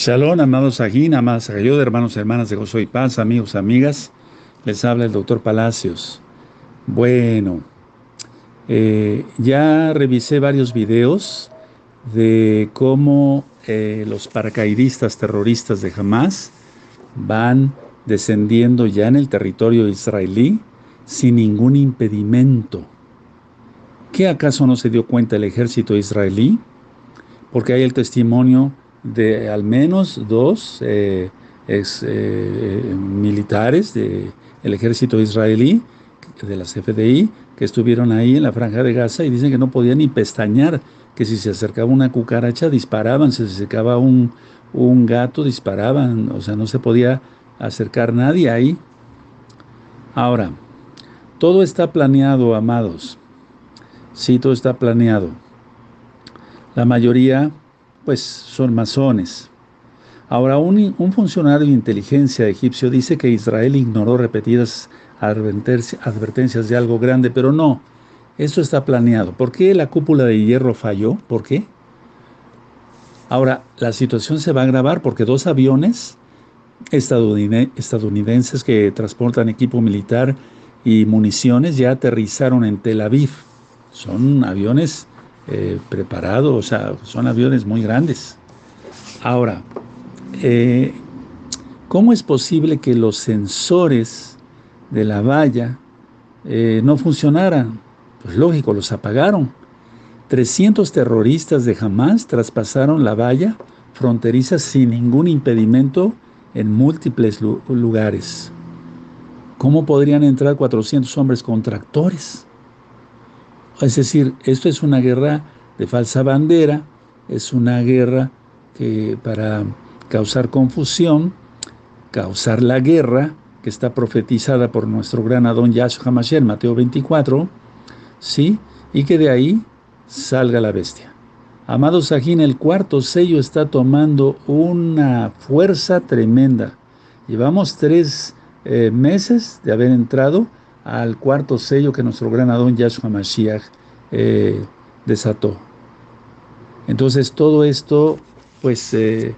Shalom, amados Aguín, amadas Agayod, hermanos hermanas de Gozo y Paz, amigos, amigas. Les habla el doctor Palacios. Bueno, eh, ya revisé varios videos de cómo eh, los paracaidistas terroristas de Hamas van descendiendo ya en el territorio israelí sin ningún impedimento. ¿Qué acaso no se dio cuenta el ejército israelí? Porque hay el testimonio de al menos dos eh, ex, eh, militares del ejército israelí, de la CFDI, que estuvieron ahí en la franja de Gaza y dicen que no podían ni pestañear, que si se acercaba una cucaracha disparaban, si se acercaba un, un gato disparaban, o sea, no se podía acercar nadie ahí. Ahora, todo está planeado, amados. Sí, todo está planeado. La mayoría pues son masones. Ahora, un, funcionario de inteligencia egipcio dice que Israel ignoró repetidas advertencias de algo grande, pero no, eso está planeado. ¿Por qué la cúpula de hierro falló? ¿Por qué? Ahora, la situación se va a agravar porque dos aviones estadounidenses que transportan equipo militar y municiones ya aterrizaron en Tel Aviv. Son aviones eh, preparado, o sea, son aviones muy grandes. Ahora, eh, ¿cómo es posible que los sensores de la valla eh, no funcionaran? Pues lógico, los apagaron. 300 terroristas de Hamas traspasaron la valla fronteriza sin ningún impedimento en múltiples lugares. ¿Cómo podrían entrar 400 hombres con tractores? Es decir, esto es una guerra de falsa bandera, es una guerra que para causar confusión, causar la guerra que está profetizada por nuestro gran Adón Yahshua Hamashiach, Mateo 24, ¿sí? Y que de ahí salga la bestia. Amados, aquí en el cuarto sello está tomando una fuerza tremenda. Llevamos tres eh, meses de haber entrado al cuarto sello que nuestro gran Adón Yahshua Mashiach eh, desató. Entonces todo esto pues eh,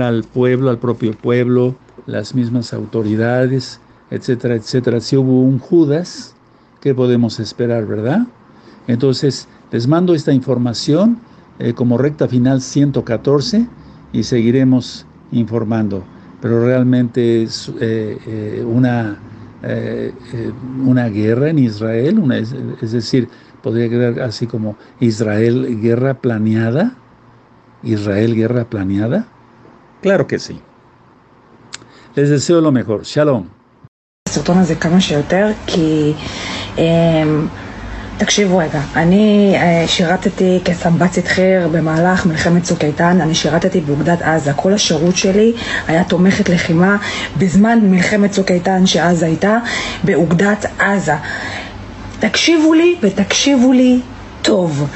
al pueblo, al propio pueblo, las mismas autoridades, etcétera, etcétera. Si hubo un Judas, ¿qué podemos esperar, verdad? Entonces les mando esta información eh, como recta final 114 y seguiremos informando. Pero realmente es una eh, eh, una guerra en Israel, es, es, decir, podría quedar así como Israel guerra planeada, Israel guerra planeada. Claro que sí. Les deseo lo mejor. Shalom. תקשיבו רגע, אני אה, שירתתי כסמב"צית חי"ר במהלך מלחמת צוק איתן, אני שירתתי באוגדת עזה. כל השירות שלי היה תומכת לחימה בזמן מלחמת צוק איתן שעזה הייתה באוגדת עזה. תקשיבו לי ותקשיבו לי טוב.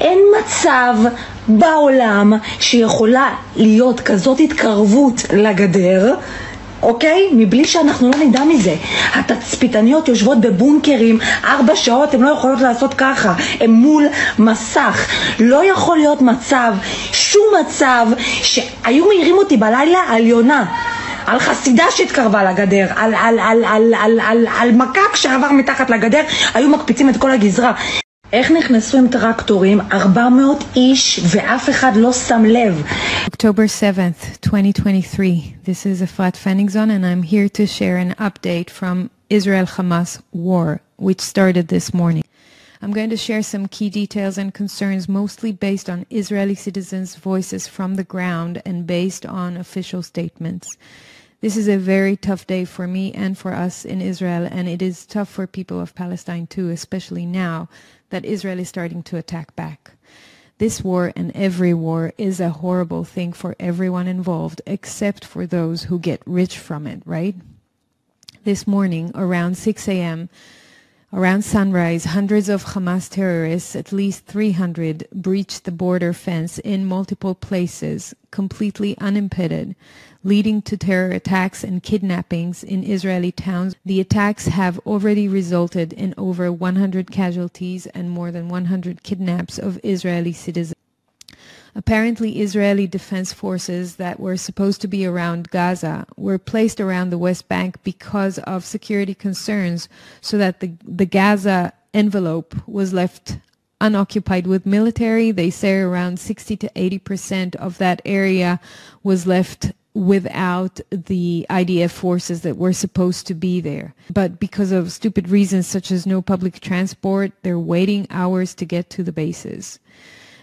אין מצב בעולם שיכולה להיות כזאת התקרבות לגדר אוקיי? מבלי שאנחנו לא נדע מזה. התצפיתניות יושבות בבונקרים ארבע שעות, הן לא יכולות לעשות ככה, הן מול מסך. לא יכול להיות מצב, שום מצב, שהיו מעירים אותי בלילה על יונה. על חסידה שהתקרבה לגדר, על, על, על, על, על, על, על מקק שעבר מתחת לגדר, היו מקפיצים את כל הגזרה. איך נכנסו עם טרקטורים 400 איש ואף אחד לא שם לב? October 7th, 2023. This is Efrat Fenigson and I'm here to share an update from Israel-Hamas war, which started this morning. I'm going to share some key details and concerns mostly based on Israeli citizens' voices from the ground and based on official statements. This is a very tough day for me and for us in Israel, and it is tough for people of Palestine too, especially now that Israel is starting to attack back. This war and every war is a horrible thing for everyone involved except for those who get rich from it, right? This morning around 6 a.m., Around sunrise, hundreds of Hamas terrorists, at least 300, breached the border fence in multiple places, completely unimpeded, leading to terror attacks and kidnappings in Israeli towns. The attacks have already resulted in over 100 casualties and more than 100 kidnaps of Israeli citizens. Apparently, Israeli defense forces that were supposed to be around Gaza were placed around the West Bank because of security concerns so that the, the Gaza envelope was left unoccupied with military. They say around 60 to 80 percent of that area was left without the IDF forces that were supposed to be there. But because of stupid reasons such as no public transport, they're waiting hours to get to the bases.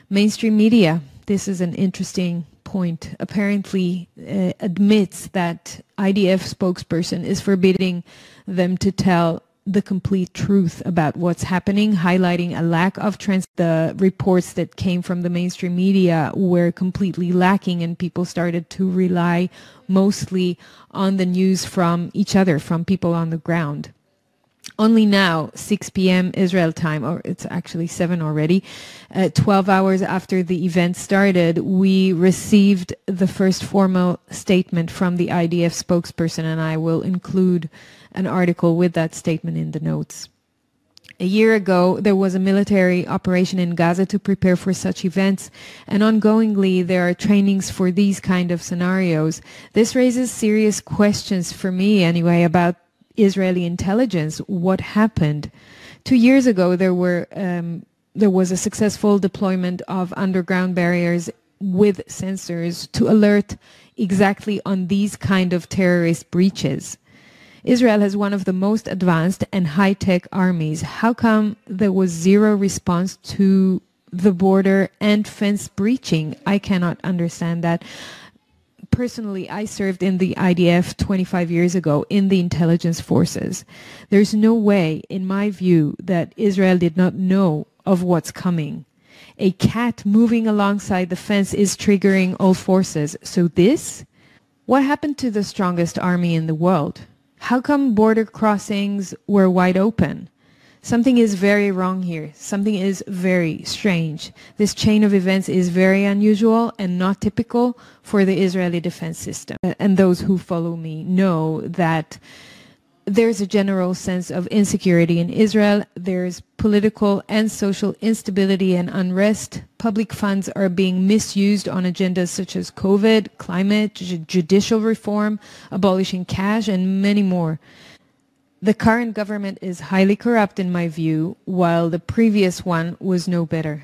Mainstream media, this is an interesting point, apparently uh, admits that IDF spokesperson is forbidding them to tell the complete truth about what's happening, highlighting a lack of trans. The reports that came from the mainstream media were completely lacking, and people started to rely mostly on the news from each other, from people on the ground. Only now, 6 p.m. Israel time, or it's actually 7 already, uh, 12 hours after the event started, we received the first formal statement from the IDF spokesperson, and I will include an article with that statement in the notes. A year ago, there was a military operation in Gaza to prepare for such events, and ongoingly there are trainings for these kind of scenarios. This raises serious questions for me anyway about Israeli intelligence. What happened? Two years ago, there were um, there was a successful deployment of underground barriers with sensors to alert exactly on these kind of terrorist breaches. Israel has one of the most advanced and high-tech armies. How come there was zero response to the border and fence breaching? I cannot understand that. Personally, I served in the IDF 25 years ago in the intelligence forces. There's no way, in my view, that Israel did not know of what's coming. A cat moving alongside the fence is triggering all forces. So this? What happened to the strongest army in the world? How come border crossings were wide open? Something is very wrong here. Something is very strange. This chain of events is very unusual and not typical for the Israeli defense system. And those who follow me know that there's a general sense of insecurity in Israel. There's political and social instability and unrest. Public funds are being misused on agendas such as COVID, climate, judicial reform, abolishing cash, and many more. The current government is highly corrupt in my view, while the previous one was no better.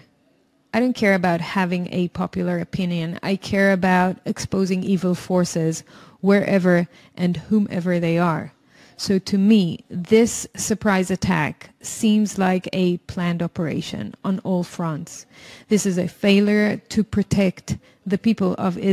I don't care about having a popular opinion. I care about exposing evil forces wherever and whomever they are. So to me, this surprise attack seems like a planned operation on all fronts. This is a failure to protect the people of Israel.